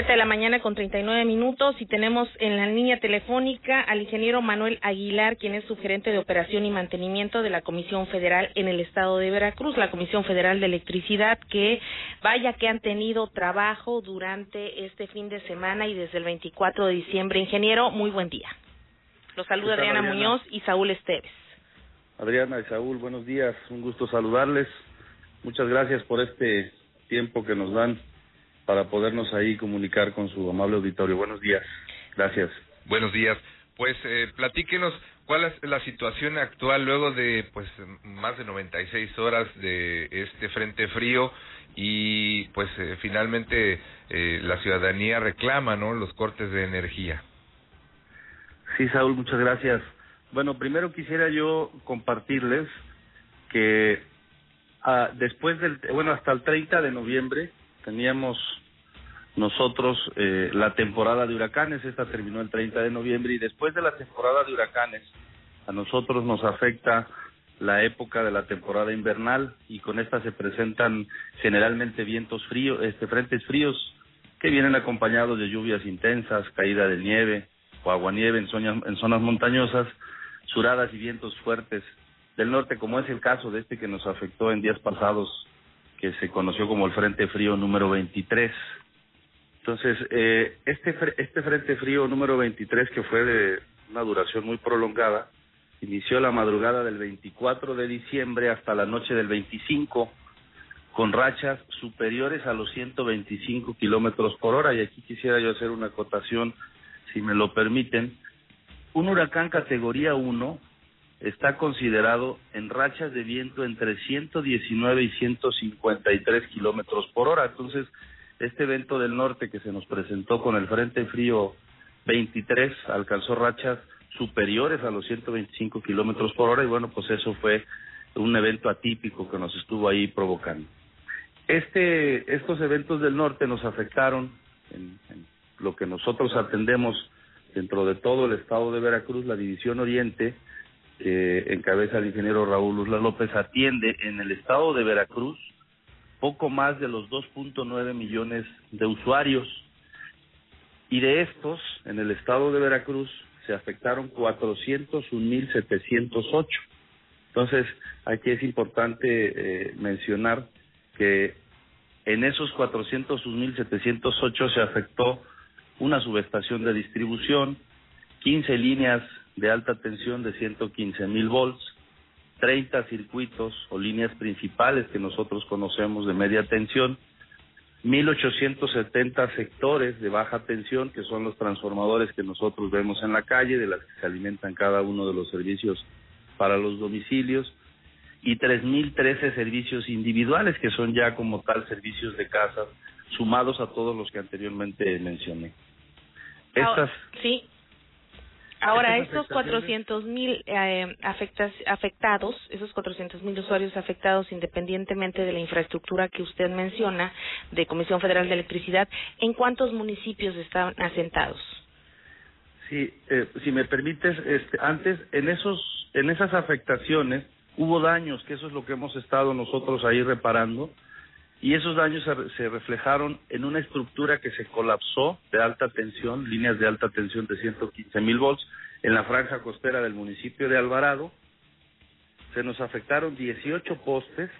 Siete de la mañana con 39 minutos y tenemos en la línea telefónica al ingeniero Manuel Aguilar, quien es subgerente de operación y mantenimiento de la Comisión Federal en el estado de Veracruz, la Comisión Federal de Electricidad, que vaya que han tenido trabajo durante este fin de semana y desde el 24 de diciembre. Ingeniero, muy buen día. Los saluda Adriana, Muñoz y Saúl Esteves. Adriana y Saúl, buenos días, un gusto saludarles. Muchas gracias por este tiempo que nos dan para podernos ahí comunicar con su amable auditorio. Buenos días. Gracias. Buenos días. Pues eh, platíquenos cuál es la situación actual luego de pues más de 96 horas de este frente frío y pues eh, finalmente eh, la ciudadanía reclama, ¿no? Los cortes de energía. Sí, Saúl, muchas gracias. Bueno, primero quisiera yo compartirles que ah, después del, bueno, hasta el 30 de noviembre teníamos nosotros eh, la temporada de huracanes, esta terminó el 30 de noviembre y después de la temporada de huracanes a nosotros nos afecta la época de la temporada invernal y con esta se presentan generalmente vientos fríos, este frentes fríos que vienen acompañados de lluvias intensas, caída de nieve o aguanieve en zonas, en zonas montañosas, suradas y vientos fuertes. Del norte, como es el caso de este que nos afectó en días pasados, que se conoció como el Frente Frío número 23. Entonces, eh, este, este Frente Frío número 23, que fue de una duración muy prolongada, inició la madrugada del 24 de diciembre hasta la noche del 25, con rachas superiores a los 125 kilómetros por hora. Y aquí quisiera yo hacer una acotación, si me lo permiten. Un huracán categoría 1 está considerado en rachas de viento entre 119 y 153 kilómetros por hora. Entonces, este evento del norte que se nos presentó con el Frente Frío 23 alcanzó rachas superiores a los 125 kilómetros por hora y bueno, pues eso fue un evento atípico que nos estuvo ahí provocando. Este, estos eventos del norte nos afectaron en, en lo que nosotros atendemos dentro de todo el estado de Veracruz, la División Oriente, que encabeza el ingeniero Raúl Luzla López, atiende en el estado de Veracruz poco más de los 2.9 millones de usuarios y de estos en el estado de Veracruz se afectaron 401.708. Entonces, aquí es importante eh, mencionar que en esos 401.708 se afectó una subestación de distribución, 15 líneas de alta tensión de 115.000 volts, 30 circuitos o líneas principales que nosotros conocemos de media tensión, 1870 sectores de baja tensión, que son los transformadores que nosotros vemos en la calle, de las que se alimentan cada uno de los servicios para los domicilios, y 3.013 servicios individuales, que son ya como tal servicios de casa, sumados a todos los que anteriormente mencioné. Estas, sí, Ahora, estos 400 mil eh, afectados, esos 400 mil usuarios afectados, independientemente de la infraestructura que usted menciona de Comisión Federal de Electricidad, ¿en cuántos municipios están asentados? Sí, eh, si me permites, este, antes en esos, en esas afectaciones hubo daños, que eso es lo que hemos estado nosotros ahí reparando y esos daños se, reflejaron en una estructura que se colapsó de alta tensión, líneas de alta tensión de 115 mil volts, en la franja costera del municipio de Alvarado. Se nos afectaron 18 postes,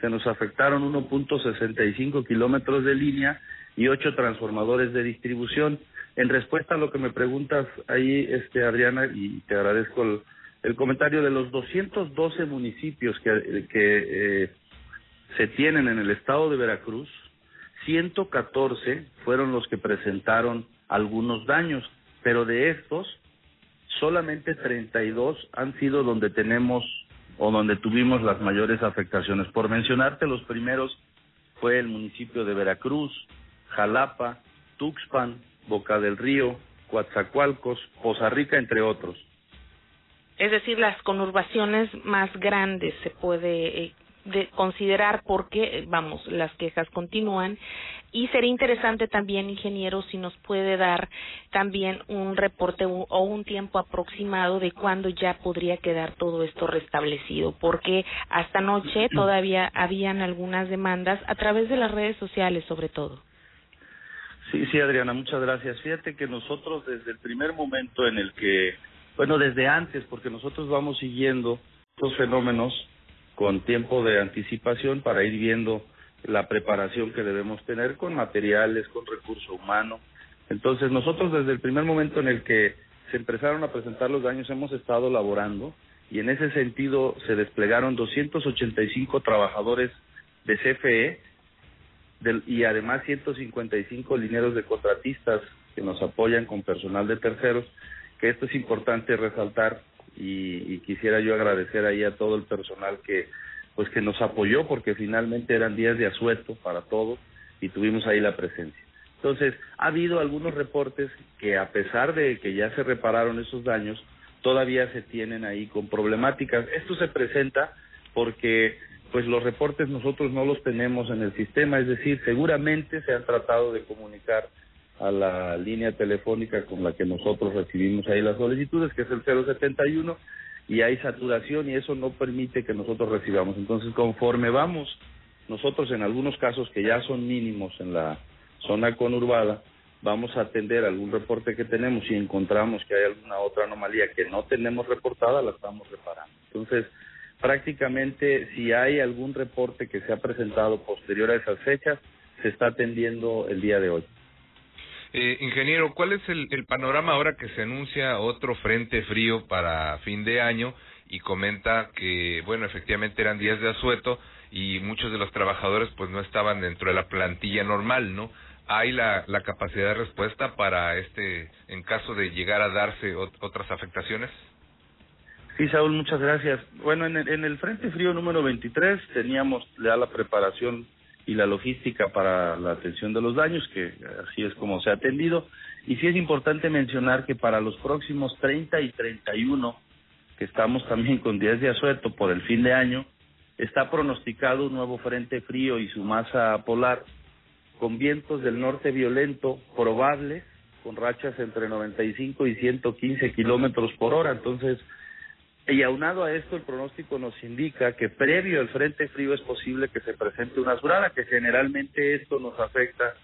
se nos afectaron 1.65 kilómetros de línea y 8 transformadores de distribución. En respuesta a lo que me preguntas ahí, este Adriana, y te agradezco el, comentario de los 212 municipios que, que eh, se tienen en el estado de Veracruz, 114 fueron los que presentaron algunos daños, pero de estos, solamente 32 han sido donde tenemos o donde tuvimos las mayores afectaciones. Por mencionarte, los primeros fue el municipio de Veracruz, Jalapa, Tuxpan, Boca del Río, Coatzacoalcos, Poza Rica, entre otros. Es decir, las conurbaciones más grandes se puede eh, de considerar porque, vamos, las quejas continúan y sería interesante también, ingeniero, si nos puede dar también un reporte o un tiempo aproximado de cuándo ya podría quedar todo esto restablecido, porque hasta noche todavía habían algunas demandas a través de las redes sociales, sobre todo. Sí, sí, Adriana, muchas gracias. Fíjate que nosotros desde el primer momento en el que, bueno, desde antes, porque nosotros vamos siguiendo estos fenómenos con tiempo de anticipación para ir viendo la preparación que debemos tener con materiales, con recurso humano. Entonces, nosotros desde el primer momento en el que se empezaron a presentar los daños hemos estado laborando y en ese sentido se desplegaron 285 trabajadores de CFE y además 155 lineros de contratistas que nos apoyan con personal de terceros, que esto es importante resaltar y, quisiera yo agradecer ahí a todo el personal que pues que nos apoyó porque finalmente eran días de asueto para todos y tuvimos ahí la presencia. Entonces, ha habido algunos reportes que a pesar de que ya se repararon esos daños, todavía se tienen ahí con problemáticas. Esto se presenta porque pues los reportes nosotros no los tenemos en el sistema, es decir, seguramente se han tratado de comunicar a la línea telefónica con la que nosotros recibimos ahí las solicitudes, que es el 071, y hay saturación y eso no permite que nosotros recibamos. Entonces, conforme vamos, nosotros en algunos casos que ya son mínimos en la zona conurbada, vamos a atender algún reporte que tenemos y encontramos que hay alguna otra anomalía que no tenemos reportada, la estamos reparando. Entonces, prácticamente si hay algún reporte que se ha presentado posterior a esas fechas, se está atendiendo el día de hoy. Eh, ingeniero, ¿cuál es el, panorama ahora que se anuncia otro frente frío para fin de año y comenta que, bueno, efectivamente eran días de asueto y muchos de los trabajadores pues no estaban dentro de la plantilla normal, ¿no? ¿Hay la, la capacidad de respuesta para este, en caso de llegar a darse otras afectaciones? Sí, Saúl, muchas gracias. Bueno, en el, en el Frente Frío número 23 teníamos ya la preparación y la logística para la atención de los daños, que así es como se ha atendido. Y sí es importante mencionar que para los próximos 30 y 31, que estamos también con días de asueto por el fin de año, está pronosticado un nuevo Frente Frío y su masa polar con vientos del norte violento probables, con rachas entre 95 y 115 kilómetros por hora. Entonces, y aunado a esto, el pronóstico nos indica que previo al frente frío es posible que se presente una azurada, que generalmente esto nos afecta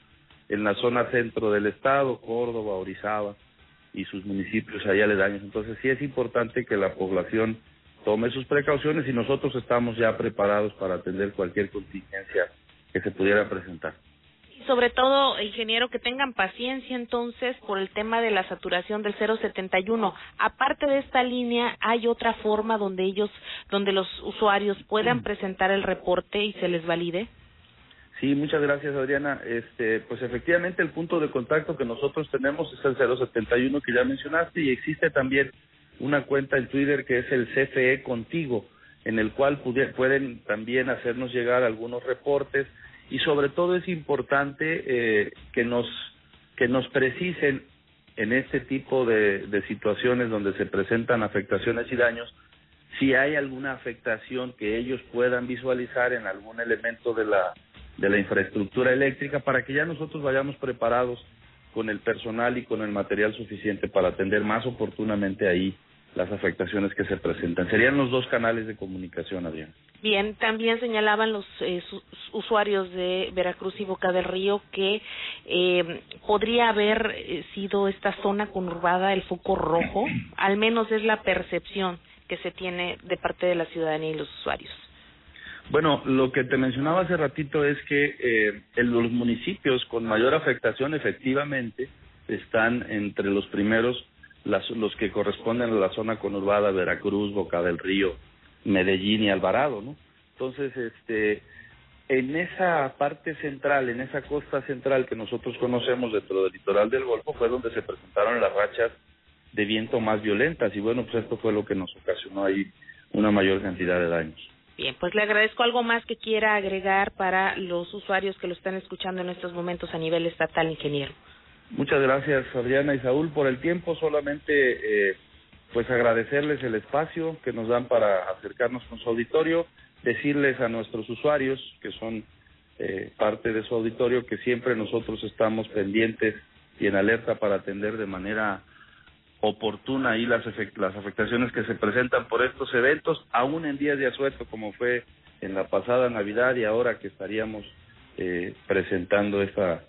en la zona centro del estado, Córdoba, Orizaba y sus municipios allá aledaños. Entonces sí es importante que la población tome sus precauciones y nosotros estamos ya preparados para atender cualquier contingencia que se pudiera presentar sobre todo, ingeniero, que tengan paciencia entonces por el tema de la saturación del 071. Aparte de esta línea, ¿hay otra forma donde ellos, donde los usuarios puedan mm. presentar el reporte y se les valide? Sí, muchas gracias, Adriana. Este, pues efectivamente el punto de contacto que nosotros tenemos es el 071 que ya mencionaste y existe también una cuenta en Twitter que es el CFE Contigo, en el cual pueden también hacernos llegar algunos reportes y sobre todo es importante eh, que nos que nos precisen en este tipo de, de situaciones donde se presentan afectaciones y daños si hay alguna afectación que ellos puedan visualizar en algún elemento de la de la infraestructura eléctrica para que ya nosotros vayamos preparados con el personal y con el material suficiente para atender más oportunamente ahí las afectaciones que se presentan. Serían los dos canales de comunicación, Adrián. Bien, también señalaban los eh, usuarios de Veracruz y Boca del Río que eh, podría haber eh, sido esta zona conurbada el foco rojo, al menos es la percepción que se tiene de parte de la ciudadanía y los usuarios. Bueno, lo que te mencionaba hace ratito es que eh, en los municipios con mayor afectación efectivamente están entre los primeros las, los que corresponden a la zona conurbada Veracruz, Boca del Río, Medellín y Alvarado, ¿no? Entonces, este, en esa parte central, en esa costa central que nosotros conocemos dentro del litoral del Golfo, fue donde se presentaron las rachas de viento más violentas y bueno, pues esto fue lo que nos ocasionó ahí una mayor cantidad de daños. Bien, pues le agradezco algo más que quiera agregar para los usuarios que lo están escuchando en estos momentos a nivel estatal, ingeniero. Muchas gracias, Adriana y Saúl, por el tiempo. Solamente, eh, pues agradecerles el espacio que nos dan para acercarnos con su auditorio, decirles a nuestros usuarios que son eh, parte de su auditorio que siempre nosotros estamos pendientes y en alerta para atender de manera oportuna ahí las, las afectaciones que se presentan por estos eventos, aún en días de asueto como fue en la pasada Navidad y ahora que estaríamos eh, presentando esta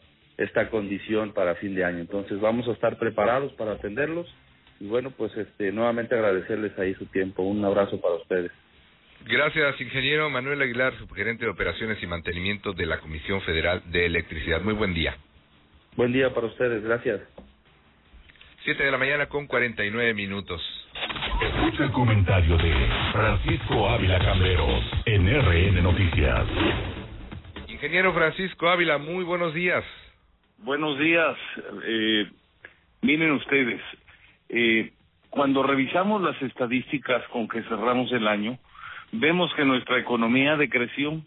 esta condición para fin de año. Entonces vamos a estar preparados para atenderlos y bueno, pues este nuevamente agradecerles ahí su tiempo. Un abrazo para ustedes. Gracias, ingeniero Manuel Aguilar, subgerente de Operaciones y Mantenimiento de la Comisión Federal de Electricidad. Muy buen día. Buen día para ustedes, gracias. Siete de la mañana con cuarenta y nueve minutos. Escucha el comentario de Francisco Ávila Cambreros en RN Noticias. Ingeniero Francisco Ávila, muy buenos días. Buenos días. Eh, miren ustedes, eh, cuando revisamos las estadísticas con que cerramos el año, vemos que nuestra economía decreció,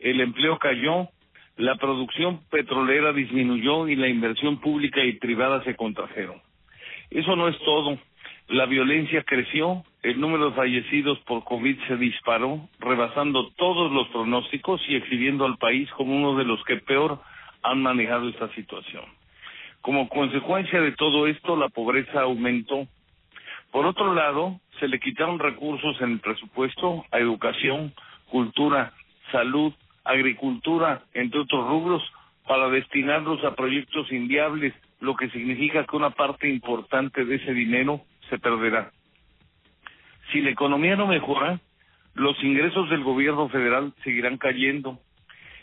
el empleo cayó, la producción petrolera disminuyó y la inversión pública y privada se contrajeron. Eso no es todo. La violencia creció, el número de fallecidos por COVID se disparó, rebasando todos los pronósticos y exhibiendo al país como uno de los que peor han manejado esta situación. Como consecuencia de todo esto, la pobreza aumentó. Por otro lado, se le quitaron recursos en el presupuesto a educación, cultura, salud, agricultura, entre otros rubros, para destinarlos a proyectos inviables, lo que significa que una parte importante de ese dinero se perderá. Si la economía no mejora, los ingresos del gobierno federal seguirán cayendo.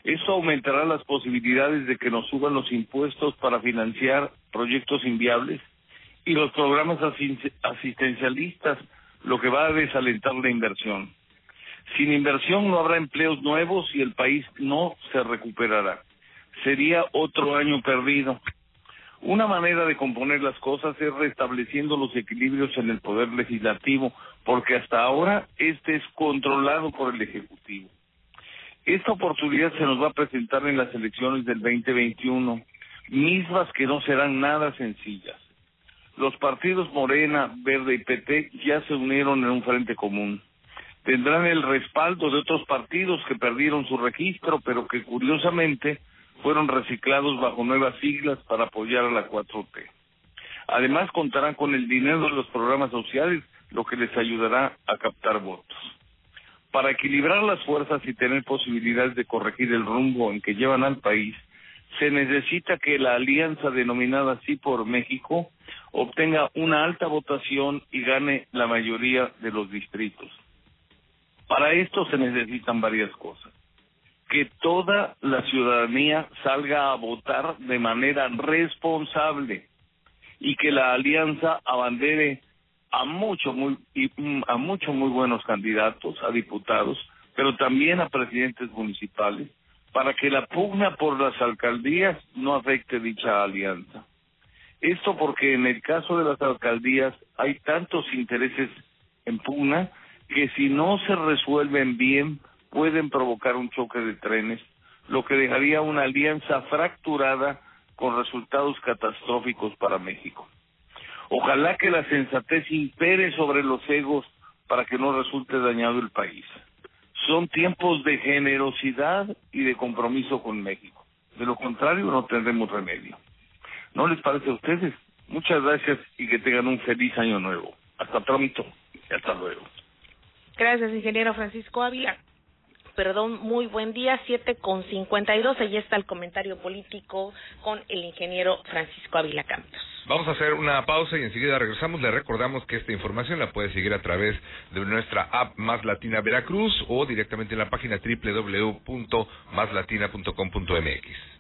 Eso aumentará las posibilidades de que nos suban los impuestos para financiar proyectos inviables y los programas asistencialistas, lo que va a desalentar la inversión. Sin inversión no habrá empleos nuevos y el país no se recuperará. Sería otro año perdido. Una manera de componer las cosas es restableciendo los equilibrios en el poder legislativo, porque hasta ahora este es controlado por el Ejecutivo. Esta oportunidad se nos va a presentar en las elecciones del 2021, mismas que no serán nada sencillas. Los partidos Morena, Verde y PT ya se unieron en un frente común. Tendrán el respaldo de otros partidos que perdieron su registro, pero que curiosamente fueron reciclados bajo nuevas siglas para apoyar a la 4T. Además, contarán con el dinero de los programas sociales, lo que les ayudará a captar votos. Para equilibrar las fuerzas y tener posibilidades de corregir el rumbo en que llevan al país, se necesita que la alianza denominada así por México obtenga una alta votación y gane la mayoría de los distritos. Para esto se necesitan varias cosas que toda la ciudadanía salga a votar de manera responsable y que la alianza abandere a muchos muy mm, a muchos muy buenos candidatos a diputados pero también a presidentes municipales para que la pugna por las alcaldías no afecte dicha alianza esto porque en el caso de las alcaldías hay tantos intereses en pugna que si no se resuelven bien pueden provocar un choque de trenes, lo que dejaría una alianza fracturada con resultados catastróficos para México. Ojalá que la sensatez impere sobre los egos para que no resulte dañado el país. Son tiempos de generosidad y de compromiso con México. De lo contrario, no tendremos remedio. ¿No les parece a ustedes? Muchas gracias y que tengan un feliz año nuevo. Hasta pronto y hasta luego. Gracias, ingeniero Francisco Ávila perdón, muy buen día, siete con cincuenta y dos. Allí está el comentario político con el ingeniero Francisco Ávila Campos. Vamos a hacer una pausa y enseguida regresamos. Le recordamos que esta información la puede seguir a través de nuestra app Más Latina Veracruz o directamente en la página www.maslatina.com.mx.